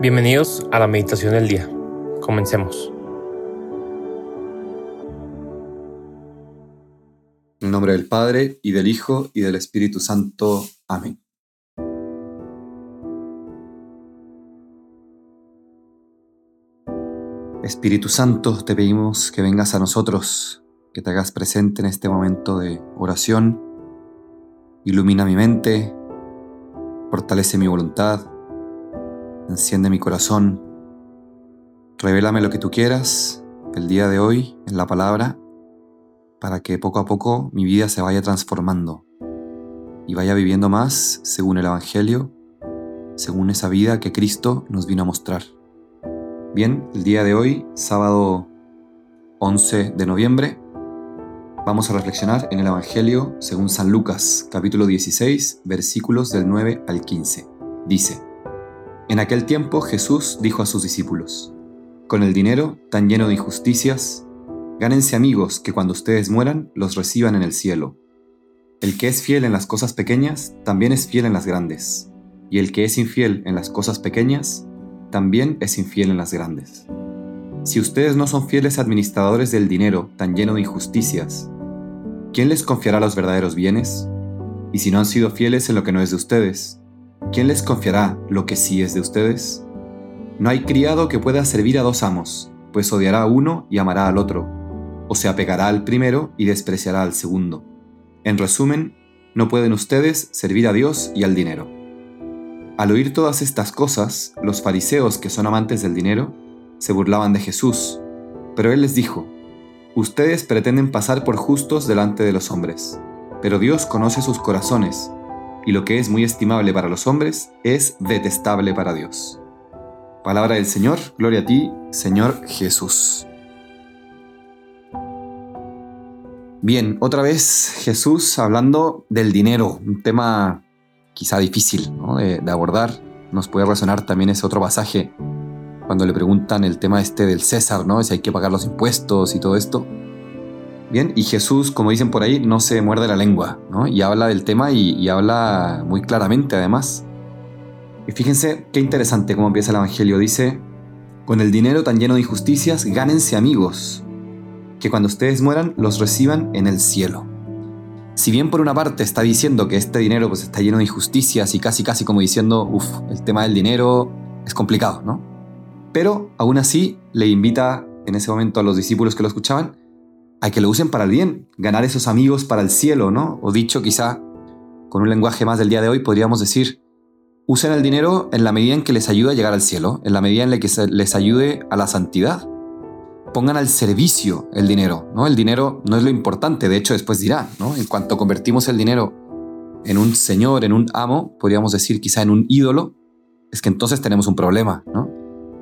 Bienvenidos a la meditación del día. Comencemos. En nombre del Padre, y del Hijo, y del Espíritu Santo. Amén. Espíritu Santo, te pedimos que vengas a nosotros, que te hagas presente en este momento de oración. Ilumina mi mente, fortalece mi voluntad enciende mi corazón, revélame lo que tú quieras el día de hoy en la palabra, para que poco a poco mi vida se vaya transformando y vaya viviendo más según el Evangelio, según esa vida que Cristo nos vino a mostrar. Bien, el día de hoy, sábado 11 de noviembre, vamos a reflexionar en el Evangelio según San Lucas, capítulo 16, versículos del 9 al 15. Dice, en aquel tiempo Jesús dijo a sus discípulos, Con el dinero tan lleno de injusticias, gánense amigos que cuando ustedes mueran los reciban en el cielo. El que es fiel en las cosas pequeñas, también es fiel en las grandes, y el que es infiel en las cosas pequeñas, también es infiel en las grandes. Si ustedes no son fieles administradores del dinero tan lleno de injusticias, ¿quién les confiará los verdaderos bienes? Y si no han sido fieles en lo que no es de ustedes, ¿quién les confiará lo que sí es de ustedes? No hay criado que pueda servir a dos amos, pues odiará a uno y amará al otro, o se apegará al primero y despreciará al segundo. En resumen, no pueden ustedes servir a Dios y al dinero. Al oír todas estas cosas, los fariseos que son amantes del dinero se burlaban de Jesús, pero él les dijo, Ustedes pretenden pasar por justos delante de los hombres, pero Dios conoce sus corazones y lo que es muy estimable para los hombres es detestable para Dios. Palabra del Señor, gloria a ti, Señor Jesús. Bien, otra vez Jesús hablando del dinero, un tema quizá difícil de, abordar. Nos puede resonar también ese otro pasaje cuando le preguntan el tema este del César, ¿no? Si hay que pagar los impuestos y todo esto. Bien, y Jesús, como dicen por ahí, no se muerde la lengua, ¿no? Y habla del tema y, habla muy claramente además. Y fíjense qué interesante cómo empieza el Evangelio. Dice, con el dinero tan lleno de injusticias, gánense amigos, que cuando ustedes mueran los reciban en el cielo. Si bien por una parte está diciendo que este dinero pues, está lleno de injusticias y casi casi como diciendo, uff, el tema del dinero es complicado, ¿no? Pero aún así le invita en ese momento a los discípulos que lo escuchaban a que lo usen para el bien, ganar esos amigos para el cielo, ¿no? O dicho quizá con un lenguaje más del día de hoy, podríamos decir, usen el dinero en la medida en que les ayude a llegar al cielo, en la medida en la que les ayude a la santidad. Pongan al servicio el dinero, ¿no? El dinero no es lo importante, de hecho después dirán, ¿no? En cuanto convertimos el dinero en un señor, en un amo, podríamos decir quizá en un ídolo, es que entonces tenemos un problema, ¿no?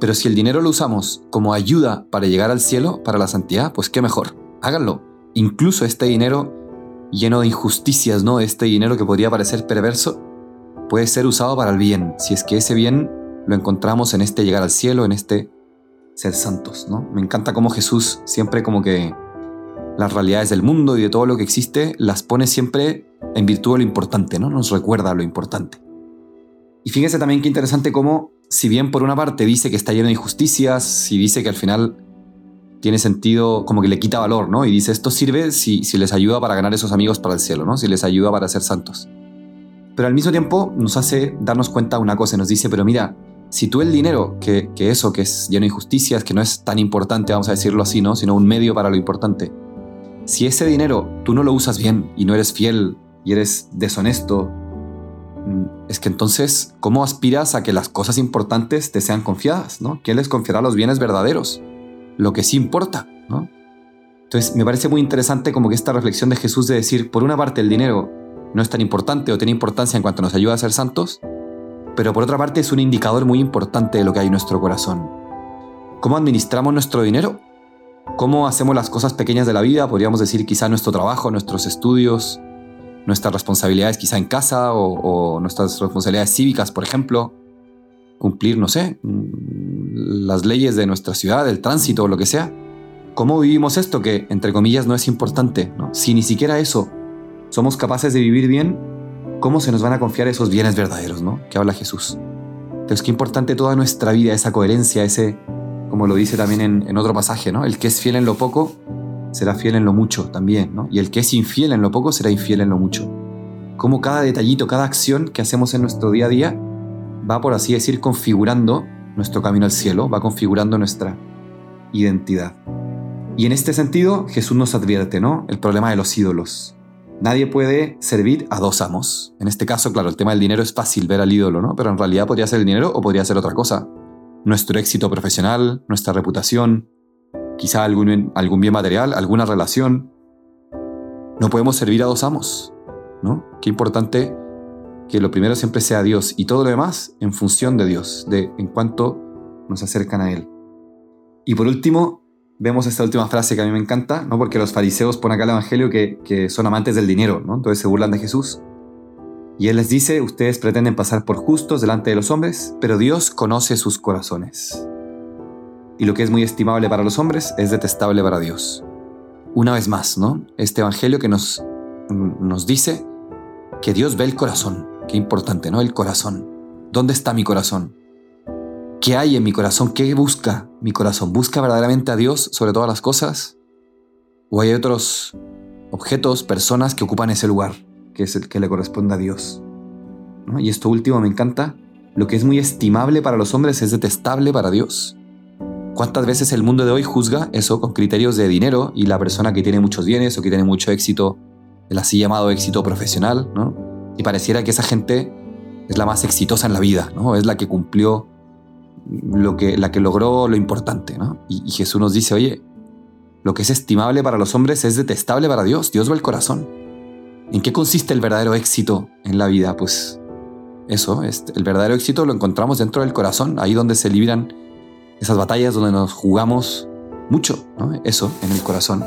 Pero si el dinero lo usamos como ayuda para llegar al cielo, para la santidad, pues qué mejor háganlo. Incluso este dinero lleno de injusticias, ¿no? Este dinero que podría parecer perverso, puede ser usado para el bien, si es que ese bien lo encontramos en este llegar al cielo, en este ser santos, ¿no? Me encanta cómo Jesús siempre como que las realidades del mundo y de todo lo que existe las pone siempre en virtud de lo importante, ¿no? Nos recuerda lo importante. Y fíjense también qué interesante cómo, si bien por una parte dice que está lleno de injusticias, y dice que al final tiene sentido, como que le quita valor, ¿no? Y dice, esto sirve si, si les ayuda para ganar esos amigos para el cielo, ¿no? Si les ayuda para ser santos. Pero al mismo tiempo nos hace darnos cuenta una cosa, nos dice, pero mira, si tú el dinero, que, que eso, que es lleno de injusticias, que no es tan importante, vamos a decirlo así, ¿no? Sino un medio para lo importante. Si ese dinero tú no lo usas bien y no eres fiel y eres deshonesto, mm, es que entonces, ¿cómo aspiras a que las cosas importantes te sean confiadas? ¿no? ¿Quién les confiará los bienes verdaderos? Lo que sí importa, ¿no? Entonces me parece muy interesante como que esta reflexión de Jesús de decir, por una parte el dinero no es tan importante o tiene importancia en cuanto nos ayuda a ser santos, pero por otra parte es un indicador muy importante de lo que hay en nuestro corazón. ¿Cómo administramos nuestro dinero? ¿Cómo hacemos las cosas pequeñas de la vida? Podríamos decir quizá nuestro trabajo, nuestros estudios, nuestras responsabilidades quizá en casa o, o nuestras responsabilidades cívicas, por ejemplo. Cumplir, no sé, las leyes de nuestra ciudad, el tránsito o lo que sea. ¿Cómo vivimos esto que, entre comillas, no es importante? Si ni siquiera eso somos capaces de vivir bien, ¿cómo se nos van a confiar esos bienes verdaderos ¿no? que habla Jesús? Entonces, qué importante toda nuestra vida, esa coherencia, ese, como lo dice también en, otro pasaje, ¿no? El que es fiel en lo poco, será fiel en lo mucho también, ¿no? Y el que es infiel en lo poco, será infiel en lo mucho. Como cada detallito, cada acción que hacemos en nuestro día a día va, por así decir, configurando nuestro camino al cielo, va configurando nuestra identidad. Y en este sentido, Jesús nos advierte, ¿no? El problema de los ídolos. Nadie puede servir a dos amos. En este caso, claro, el tema del dinero es fácil ver al ídolo, ¿no? Pero en realidad podría ser el dinero o podría ser otra cosa. Nuestro éxito profesional, nuestra reputación, quizá algún, algún bien material, alguna relación. No podemos servir a dos amos, ¿no? Qué importante que lo primero siempre sea Dios y todo lo demás en función de Dios, de en cuanto nos acercan a Él. Y por último, vemos esta última frase que a mí me encanta, ¿no? porque los fariseos ponen acá el Evangelio que, que son amantes del dinero, ¿no? entonces se burlan de Jesús. Y Él les dice, ustedes pretenden pasar por justos delante de los hombres, pero Dios conoce sus corazones. Y lo que es muy estimable para los hombres es detestable para Dios. Una vez más, ¿no? Este Evangelio que nos, nos dice que Dios ve el corazón. Qué importante, ¿no? El corazón. ¿Dónde está mi corazón? ¿Qué hay en mi corazón? ¿Qué busca mi corazón? ¿Busca verdaderamente a Dios sobre todas las cosas? ¿O hay otros objetos, personas que ocupan ese lugar, que es el que le corresponde a Dios? Y esto último me encanta. Lo que es muy estimable para los hombres es detestable para Dios. ¿Cuántas veces el mundo de hoy juzga eso con criterios de dinero y la persona que tiene muchos bienes o que tiene mucho éxito, el así llamado éxito profesional, Y pareciera que esa gente es la más exitosa en la vida, ¿no? Es la que cumplió lo que, la que logró lo importante. ¿no? Y, Jesús nos dice, oye, lo que es estimable para los hombres es detestable para Dios. Dios ve el corazón. ¿En qué consiste el verdadero éxito en la vida? Pues eso, este, el verdadero éxito lo encontramos dentro del corazón, ahí donde se libran esas batallas, donde nos jugamos mucho, ¿no? eso, en el corazón.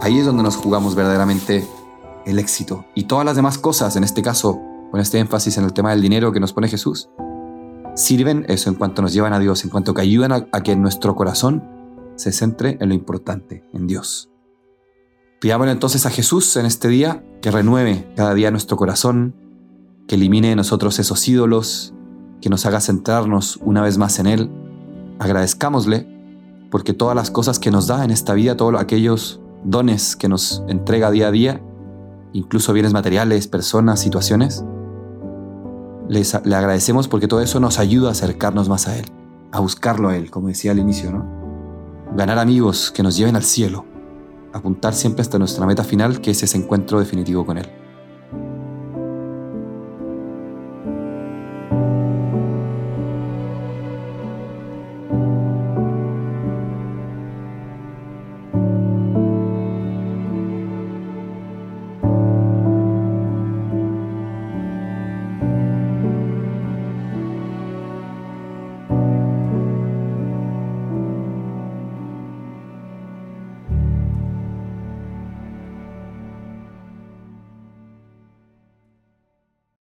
Ahí es donde nos jugamos verdaderamente el éxito. Y todas las demás cosas, en este caso, con este énfasis en el tema del dinero que nos pone Jesús, sirven eso en cuanto nos llevan a Dios, en cuanto que ayudan a, que nuestro corazón se centre en lo importante, en Dios. Pidámosle entonces a Jesús en este día que renueve cada día nuestro corazón, que elimine de nosotros esos ídolos, que nos haga centrarnos una vez más en Él. Agradezcámosle porque todas las cosas que nos da en esta vida, todos aquellos dones que nos entrega día a día, incluso bienes materiales, personas, situaciones, le agradecemos porque todo eso nos ayuda a acercarnos más a Él, a buscarlo a Él, como decía al inicio, ¿no? Ganar amigos que nos lleven al cielo, apuntar siempre hasta nuestra meta final, que es ese encuentro definitivo con Él.